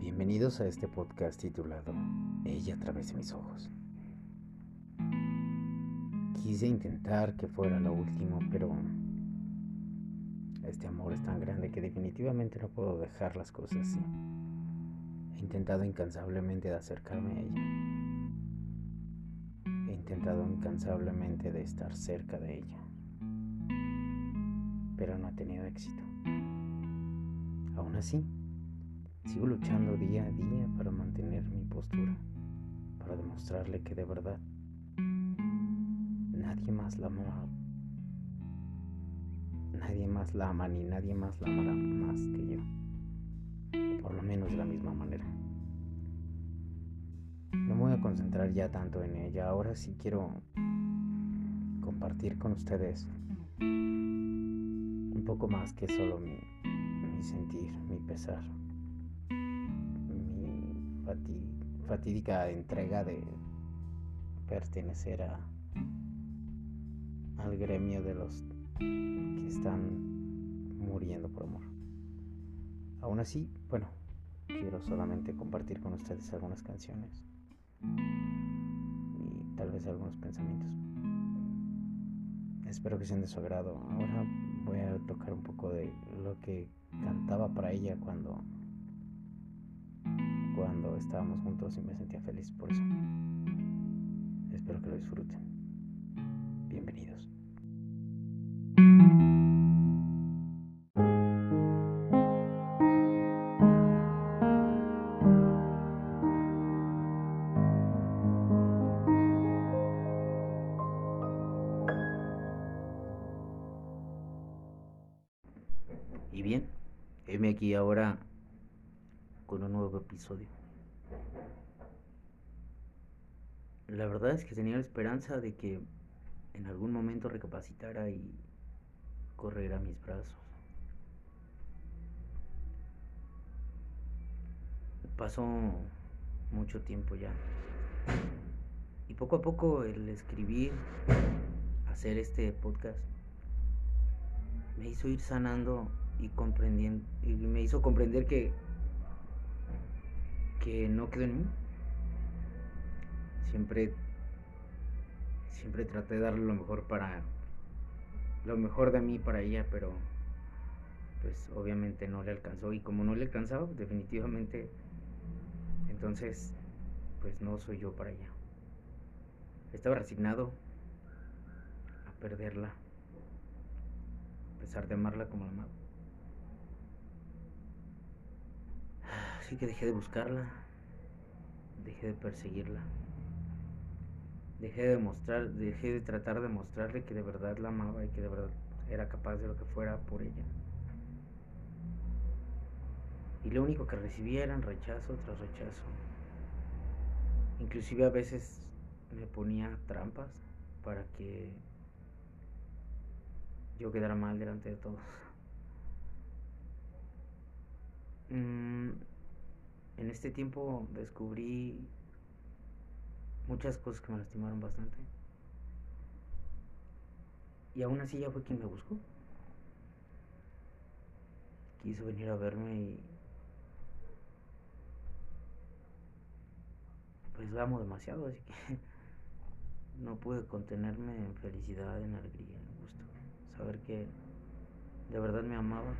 bienvenidos a este podcast titulado Ella a través de mis ojos. Quise intentar que fuera lo último, pero este amor es tan grande que definitivamente no puedo dejar las cosas así. He intentado incansablemente de acercarme a ella. He intentado incansablemente de estar cerca de ella, pero no he tenido éxito. Aún así, sigo luchando día a día para mantener mi postura, para demostrarle que de verdad nadie más la ama. Nadie más la ama ni nadie más la amará más que yo. O por lo menos de la misma manera. No me voy a concentrar ya tanto en ella. Ahora sí quiero compartir con ustedes un poco más que solo mi, mi sentir, mi pesar, fatídica entrega de pertenecer a, al gremio de los que están muriendo por amor. Aún así, bueno, quiero solamente compartir con ustedes algunas canciones y tal vez algunos pensamientos. Espero que sean de su agrado. Ahora voy a tocar un poco de lo que cantaba para ella cuando cuando estábamos juntos y me sentía feliz por eso. Espero que lo disfruten. Bienvenidos. Y bien, heme aquí ahora con un nuevo episodio. La verdad es que tenía la esperanza de que en algún momento recapacitara y corriera a mis brazos. Pasó mucho tiempo ya. Y poco a poco el escribir, hacer este podcast, me hizo ir sanando y comprendiendo y me hizo comprender que que no quedó en mí. Siempre siempre traté de darle lo mejor para lo mejor de mí para ella, pero pues obviamente no le alcanzó y como no le alcanzaba, definitivamente entonces pues no soy yo para ella. Estaba resignado a perderla, a pesar de amarla como la amaba. Así que dejé de buscarla, dejé de perseguirla, dejé de mostrar, dejé de tratar de mostrarle que de verdad la amaba y que de verdad era capaz de lo que fuera por ella. Y lo único que recibía eran rechazo tras rechazo. Inclusive a veces me ponía trampas para que yo quedara mal delante de todos. Mm, en este tiempo descubrí muchas cosas que me lastimaron bastante. Y aún así ya fue quien me buscó. Quiso venir a verme y pues la amo demasiado, así que no pude contenerme en felicidad, en alegría, en gusto. Saber que de verdad me amaba.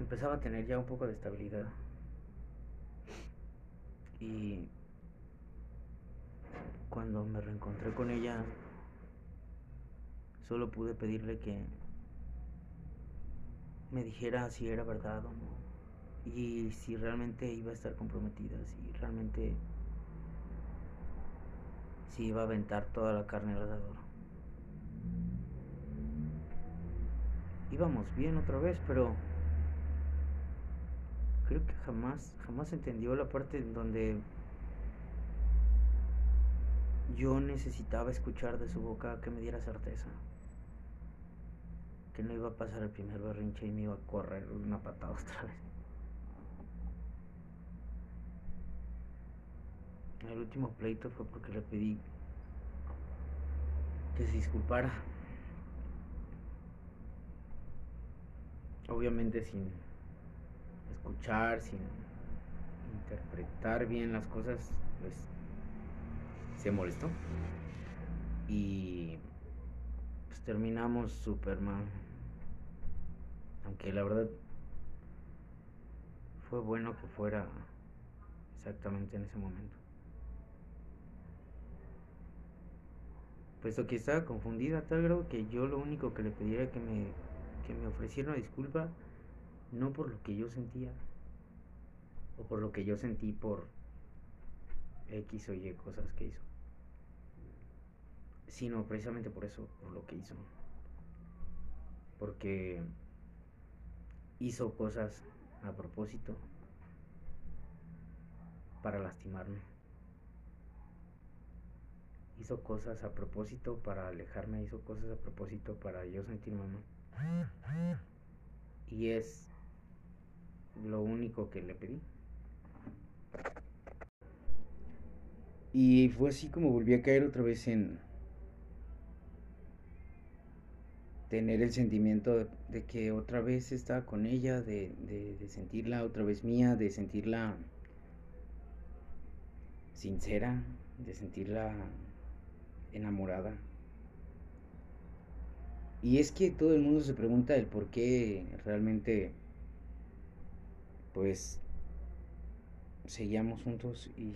Empezaba a tener ya un poco de estabilidad. Y cuando me reencontré con ella, solo pude pedirle que me dijera si era verdad o no y si realmente iba a estar comprometida, si realmente si iba a aventar toda la carne al asador. Íbamos bien otra vez, pero creo que jamás jamás entendió la parte en donde yo necesitaba escuchar de su boca que me diera certeza. Que no iba a pasar el primer berrinche y me iba a correr una patada otra vez. El último pleito fue porque le pedí que se disculpara. obviamente sin escuchar, sin interpretar bien las cosas, pues se molestó. Y pues terminamos super mal. Aunque la verdad fue bueno que fuera exactamente en ese momento. Puesto que estaba confundida tal grado que yo lo único que le pedí era que me, que me ofreciera una disculpa, no por lo que yo sentía, o por lo que yo sentí por X o Y cosas que hizo, sino precisamente por eso, por lo que hizo. Porque hizo cosas a propósito para lastimarme. Hizo cosas a propósito para alejarme, hizo cosas a propósito para yo sentirme mal. Y es lo único que le pedí. Y fue así como volví a caer otra vez en tener el sentimiento de, que otra vez estaba con ella, de, de, sentirla otra vez mía, de sentirla sincera, de sentirla enamorada. Y es que todo el mundo se pregunta el por qué realmente, pues, seguíamos juntos y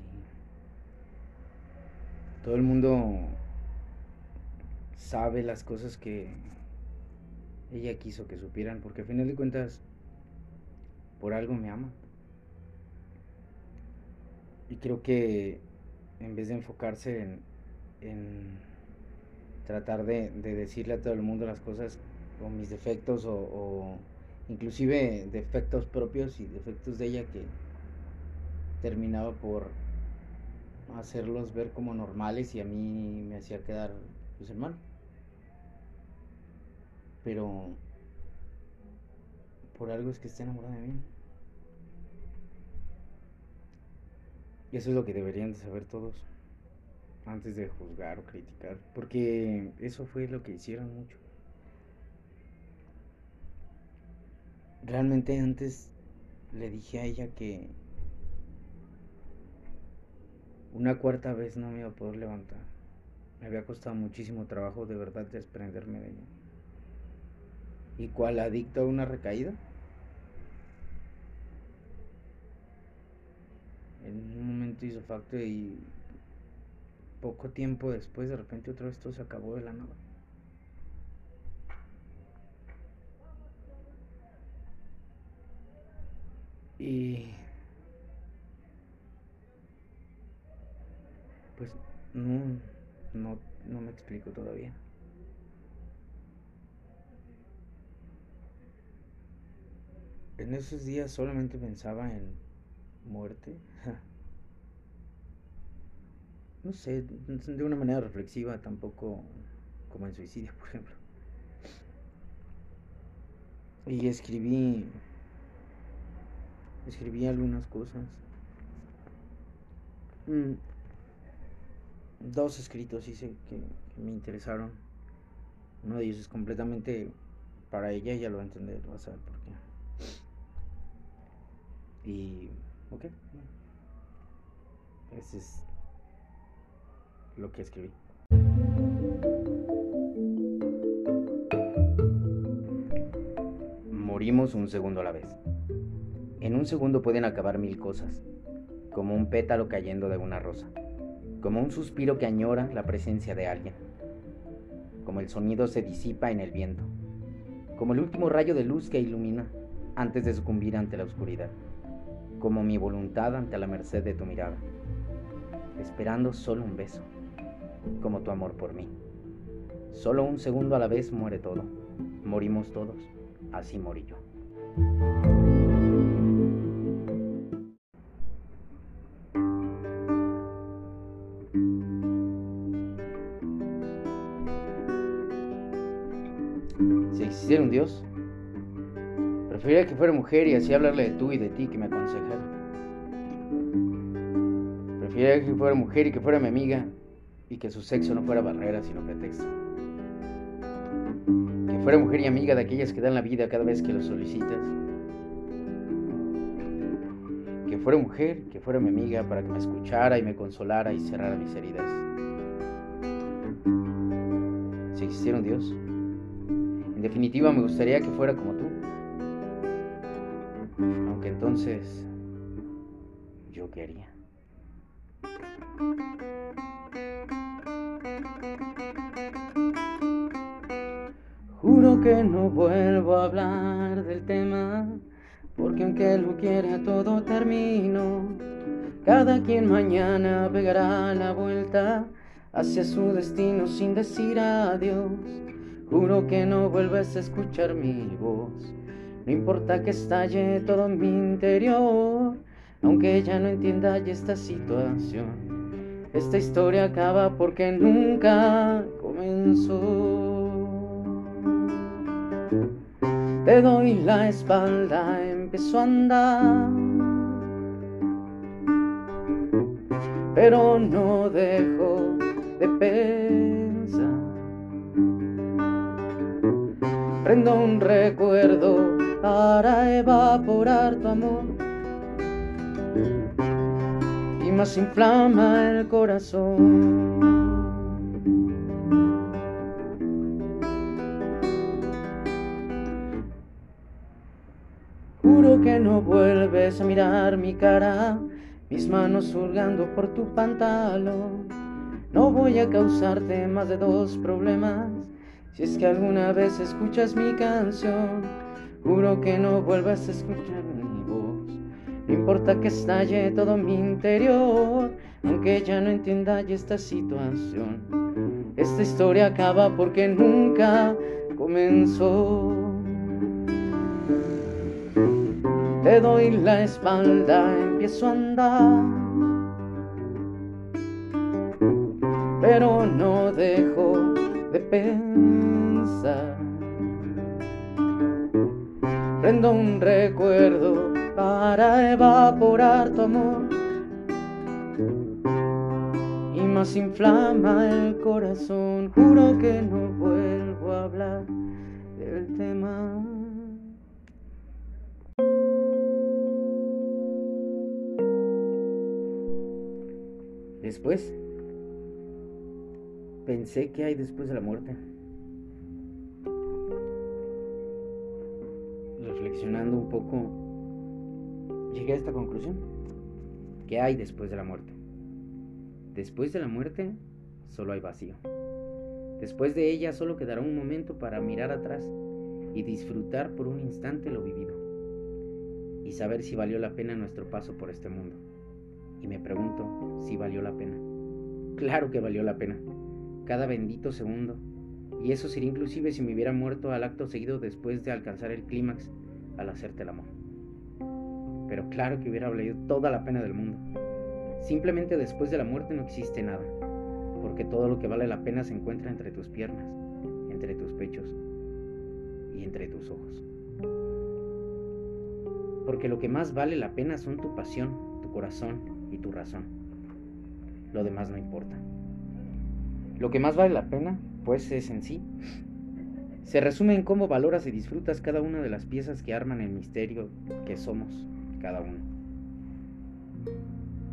todo el mundo sabe las cosas que ella quiso que supieran, porque a final de cuentas, por algo me ama. Y creo que en vez de enfocarse en, tratar de, decirle a todo el mundo las cosas o mis defectos o, inclusive defectos propios y defectos de ella que terminaba por hacerlos ver como normales y a mí me hacía quedar pues en mal. Pero por algo es que está enamorada de mí. Y eso es lo que deberían de saber todos antes de juzgar o criticar, porque eso fue lo que hicieron mucho. Realmente antes le dije a ella que una cuarta vez no me iba a poder levantar. Me había costado muchísimo trabajo de verdad desprenderme de ella. ¿Y cuál adicto a una recaída? En un momento hizo facto y poco tiempo después de repente otra vez todo se acabó de la nada. Y pues no, no, no me explico todavía. En esos días solamente pensaba en muerte. no sé, de una manera reflexiva, tampoco como en suicidio, por ejemplo. Y escribí, escribí algunas cosas. Mm, dos escritos hice que, me interesaron. Uno de ellos es completamente para ella, ya lo va a entender, va a saber por qué. Y, ok, ese es lo que escribí. Morimos un segundo a la vez. En un segundo pueden acabar mil cosas, como un pétalo cayendo de una rosa, como un suspiro que añora la presencia de alguien, como el sonido se disipa en el viento, como el último rayo de luz que ilumina antes de sucumbir ante la oscuridad como mi voluntad ante la merced de tu mirada, esperando solo un beso, como tu amor por mí. Solo un segundo a la vez muere todo, morimos todos, así morí yo. Dios, Preferiría que fuera mujer y así hablarle de tú y de ti que me aconsejara. Preferiría que fuera mujer y que fuera mi amiga y que su sexo no fuera barrera sino pretexto. Que fuera mujer y amiga de aquellas que dan la vida cada vez que lo solicitas. Que fuera mujer, que fuera mi amiga para que me escuchara y me consolara y cerrara mis heridas. Si existiera un Dios, definitiva me gustaría que fuera como tú. Aunque entonces, ¿yo qué haría? Juro que no vuelvo a hablar del tema, porque aunque lo quiera todo termino. Cada quien mañana pegará la vuelta hacia su destino sin decir adiós. Juro que no vuelves a escuchar mi voz, no importa que estalle todo mi interior, aunque ya no entienda ya esta situación. Esta historia acaba porque nunca comenzó. Te doy la espalda, empiezo a andar. Pero no dejo de pensar. Un recuerdo para evaporar tu amor. Y más inflama el corazón. Juro que no vuelves a mirar mi cara, mis manos hurgando por tu pantalón. No voy a causarte más de dos problemas si es que alguna vez escuchas mi canción. Juro que no vuelvas a escuchar mi voz. No importa que estalle todo mi interior, aunque ya no entienda esta situación. Esta historia acaba porque nunca comenzó. Te doy la espalda, empiezo a andar. Pero no dejo de pensar. Prendo un recuerdo para evaporar tu amor. Y más inflama el corazón. Juro que no vuelvo a hablar del tema. Después, pensé que hay después de la muerte. Reflexionando un poco, llegué a esta conclusión. ¿Qué hay después de la muerte? Después de la muerte, solo hay vacío. Después de ella solo quedará un momento para mirar atrás y disfrutar por un instante lo vivido y saber si valió la pena nuestro paso por este mundo y me pregunto si valió la pena. Claro que valió la pena, cada bendito segundo, y eso sería inclusive si me hubiera muerto al acto seguido después de alcanzar el clímax al hacerte el amor. Pero claro que hubiera valido toda la pena del mundo. Simplemente después de la muerte no existe nada, porque todo lo que vale la pena se encuentra entre tus piernas, entre tus pechos y entre tus ojos. Porque lo que más vale la pena son tu pasión, tu corazón y tu razón. Lo demás no importa. Lo que más vale la pena, pues es en sí. Se resume en cómo valoras y disfrutas cada una de las piezas que arman el misterio que somos cada uno.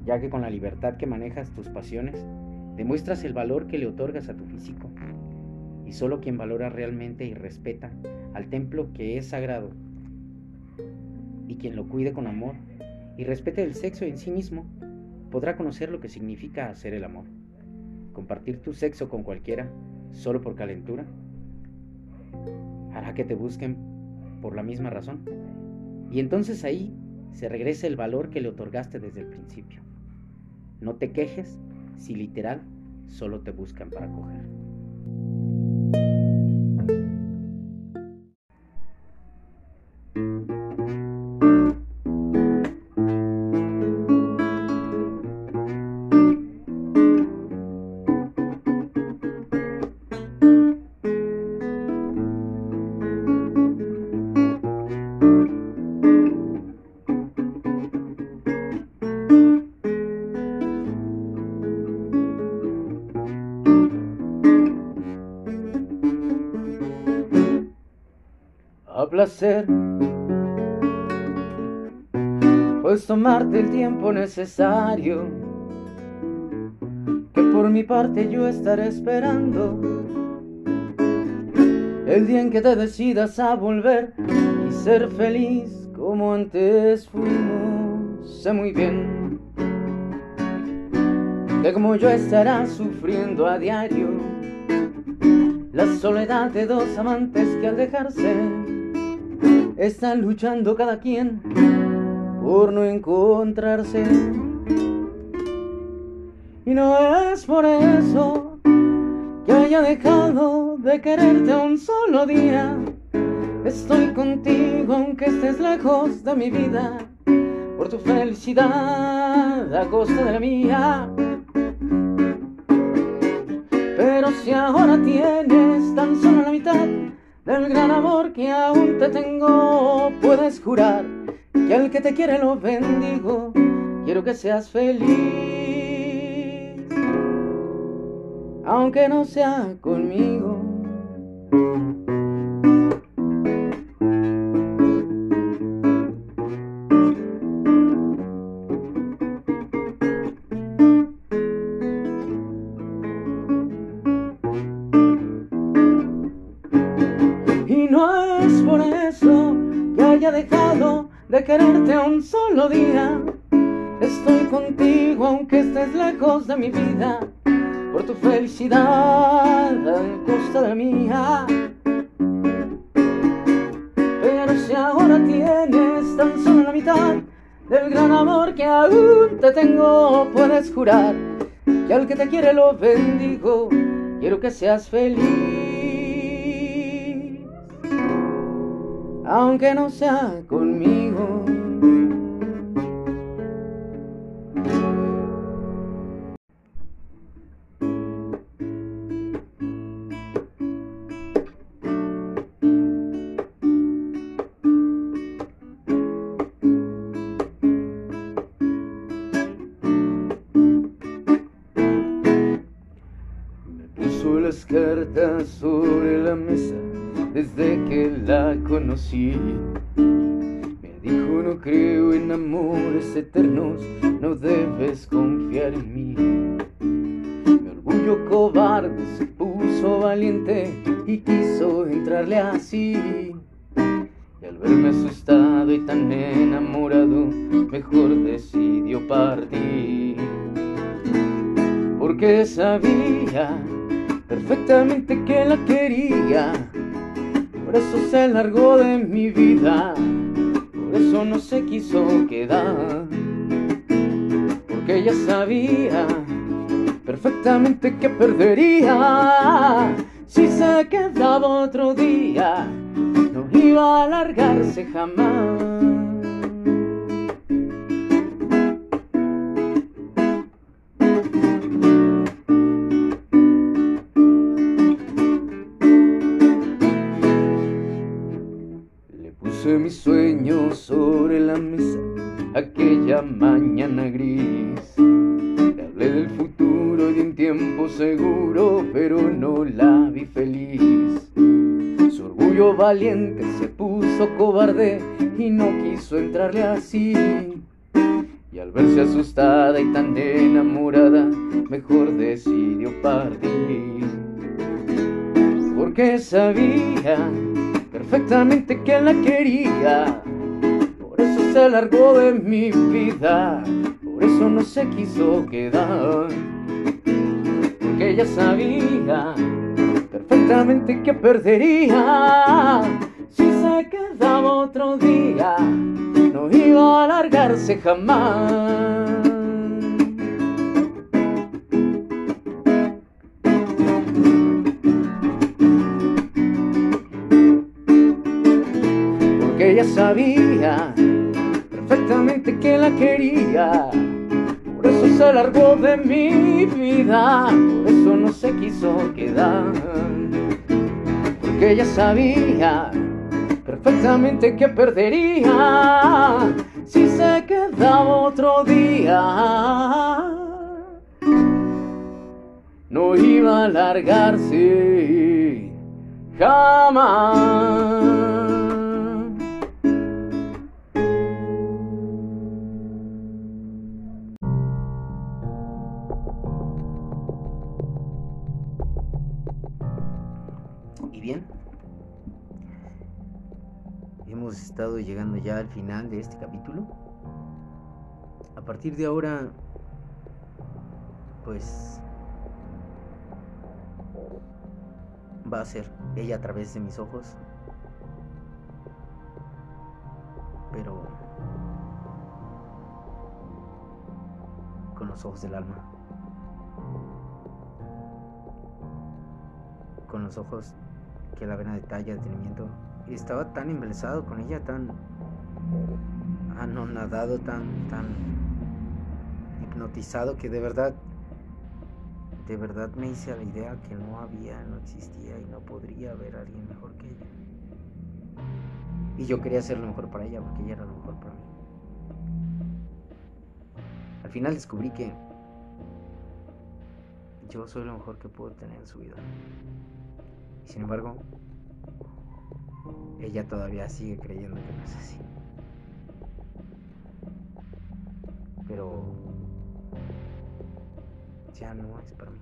Ya que con la libertad que manejas tus pasiones, demuestras el valor que le otorgas a tu físico. Y solo quien valora realmente y respeta al templo que es sagrado y quien lo cuide con amor y respete el sexo en sí mismo, podrá conocer lo que significa hacer el amor. Compartir tu sexo con cualquiera solo por calentura hará que te busquen por la misma razón. Y entonces ahí se regresa el valor que le otorgaste desde el principio. No te quejes si literal solo te buscan para coger. Placer. Puedes tomarte el tiempo necesario, que por mi parte yo estaré esperando el día en que te decidas a volver y ser feliz como antes fuimos. Sé muy bien que como yo estarás sufriendo a diario la soledad de dos amantes que al dejarse están luchando cada quien por no encontrarse. Y no es por eso que haya dejado de quererte un solo día. Estoy contigo aunque estés lejos de mi vida, por tu felicidad a costa de la mía. Pero si ahora tienes tan solo la mitad del gran amor que aún te tengo, puedes jurar que al que te quiere lo bendigo. Quiero que seas feliz, aunque no sea conmigo. Un solo día. Estoy contigo aunque estés lejos de mi vida, por tu felicidad a costa de la mía. Pero si ahora tienes tan solo la mitad del gran amor que aún te tengo, puedes jurar que al que te quiere lo bendigo. Quiero que seas feliz, aunque no sea conmigo. Desde que la conocí. Por eso se largó de mi vida, por eso no se quiso quedar. Porque ella sabía perfectamente que perdería si se quedaba otro día, no iba a largarse jamás. Sobre la mesa aquella mañana gris. Le hablé del futuro y de un tiempo seguro, pero no la vi feliz. Su orgullo valiente se puso cobarde y no quiso entrarle así. Y al verse asustada y tan enamorada, mejor decidió partir. Porque sabía perfectamente que la quería. Se largó de mi vida, por eso no se quiso quedar. Porque ella sabía perfectamente que perdería si se quedaba otro día, no iba a largarse jamás. Porque ella sabía que la quería. Por eso se largó de mi vida, por eso no se quiso quedar. Porque ella sabía perfectamente que perdería si se quedaba otro día. No iba a largarse jamás. Hemos estado llegando ya al final de este capítulo. A partir de ahora, pues va a ser ella a través de mis ojos. Pero con los ojos del alma. Con los ojos que la ven a detalle, detenimiento. Y estaba tan embelesado con ella, tan anonadado, tan, tan hipnotizado que de verdad de verdad me hice a la idea que no había, no existía y no podría haber alguien mejor que ella. Y yo quería ser lo mejor para ella porque ella era lo mejor para mí. Al final descubrí que yo soy lo mejor que puedo tener en su vida. Y sin embargo, ella todavía sigue creyendo que no es así. Pero ya no es para mí.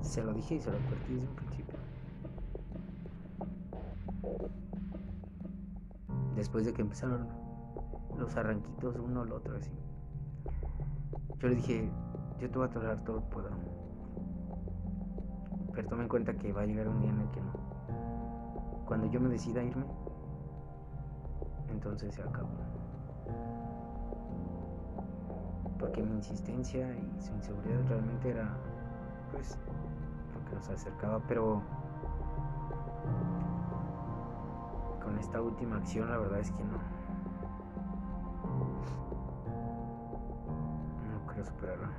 Se lo dije y se lo advertí desde un principio. Después de que empezaron los arranquitos uno al otro así. Yo le dije, yo te voy a tolerar todo lo que. Pero tome en cuenta que va a llegar un día en el que no. Cuando yo me decida irme, entonces se acabó porque mi insistencia y su inseguridad realmente era pues lo que nos acercaba, pero con esta última acción la verdad es que no. No creo superarla.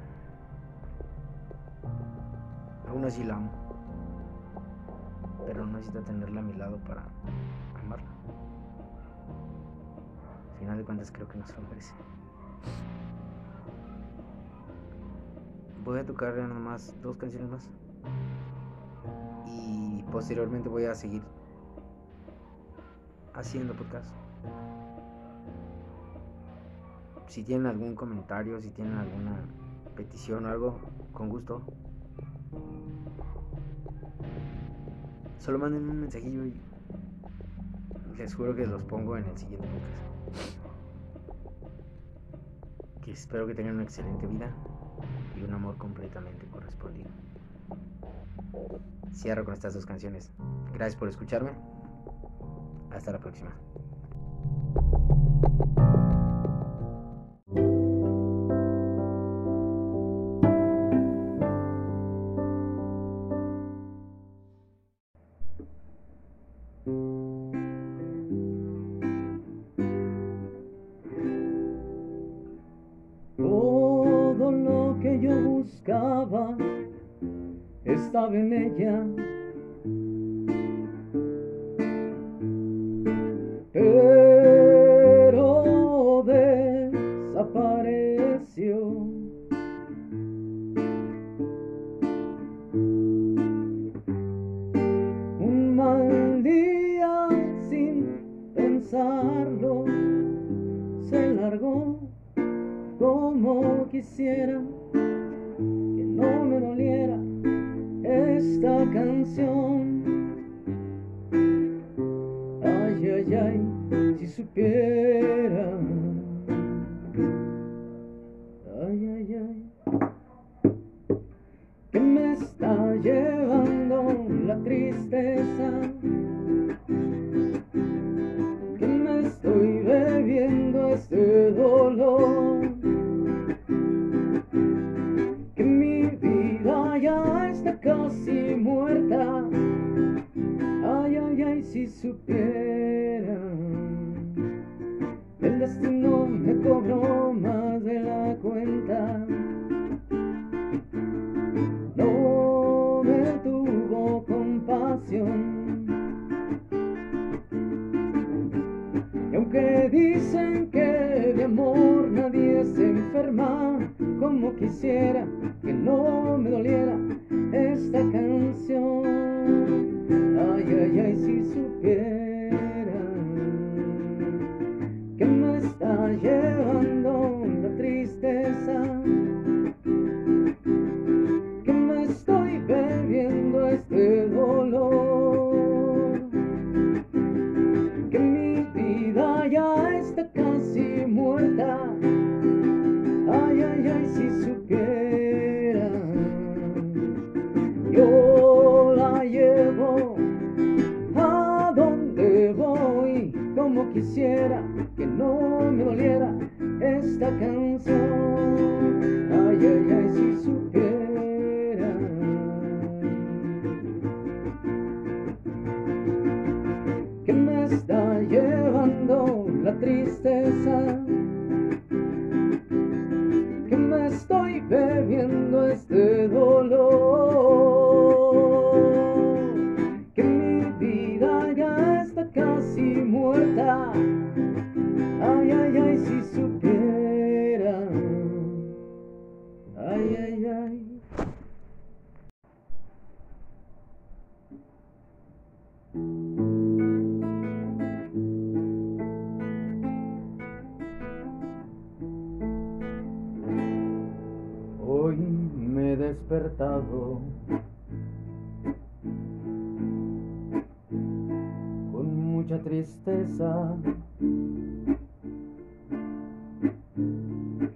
Aún así la amo. Pero no necesito tenerla a mi lado para amarla. Al final de cuentas creo que no se lo merece. voy a tocar nada más dos canciones más. Y posteriormente voy a seguir haciendo podcast. Si tienen algún comentario, si tienen alguna petición o algo, con gusto. Solo manden un mensajillo y les juro que los pongo en el siguiente podcast. Que espero que tengan una excelente vida y un amor completamente correspondido. Cierro con estas dos canciones. Gracias por escucharme. Hasta la próxima. Se largó como quisiera que no me doliera esta canción. Enferma, como quisiera esta canción.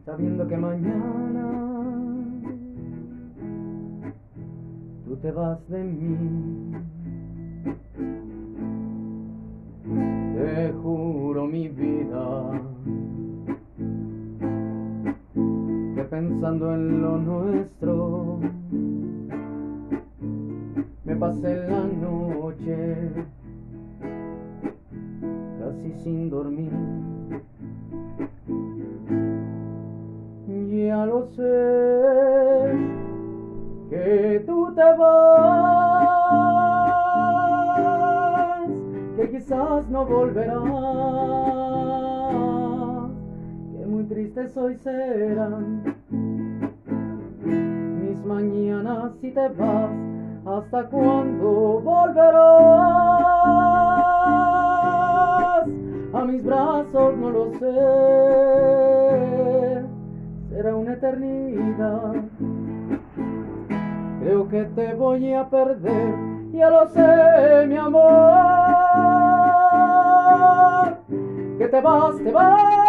Sabiendo que mañana tú te vas de mí. Te juro mi vida que pensando en lo nuestro me pasé la noche sin dormir. Ya lo sé que tú te vas, que quizás no volverás, que muy tristes hoy serán mis mañanas si te vas, hasta cuándo volverás sé, será una eternidad. Creo que te voy a perder, ya lo sé, mi amor. Que te vas, te vas,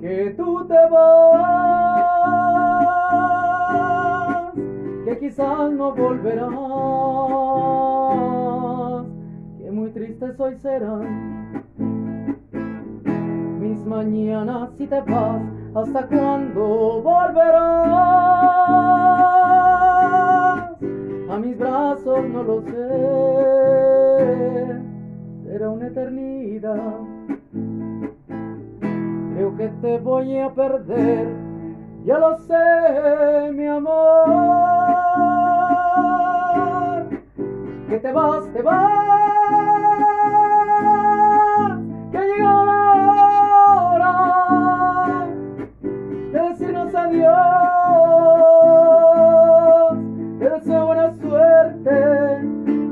Que tú te vas, que quizás no volverás, que muy tristes hoy serán mis mañanas si te vas, hasta cuándo volverás a mis brazos, no lo sé, será una eternidad. Creo que te voy a perder, ya lo sé, mi amor. Que te vas, te vas, que llegó la hora de decirnos adiós. Te deseo buena suerte,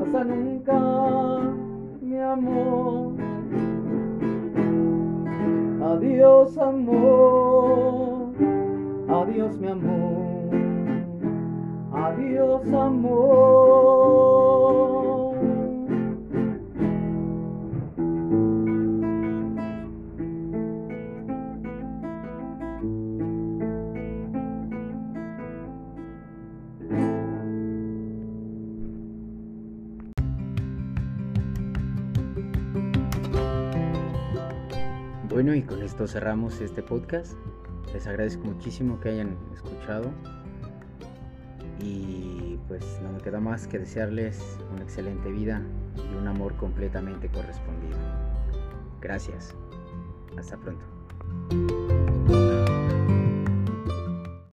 hasta nunca, amor. Adiós amor, adiós mi amor, adiós amor. Esto cerramos este podcast. Les agradezco muchísimo que hayan escuchado. Y pues no me queda más que desearles una excelente vida y un amor completamente correspondido. Gracias. Hasta pronto.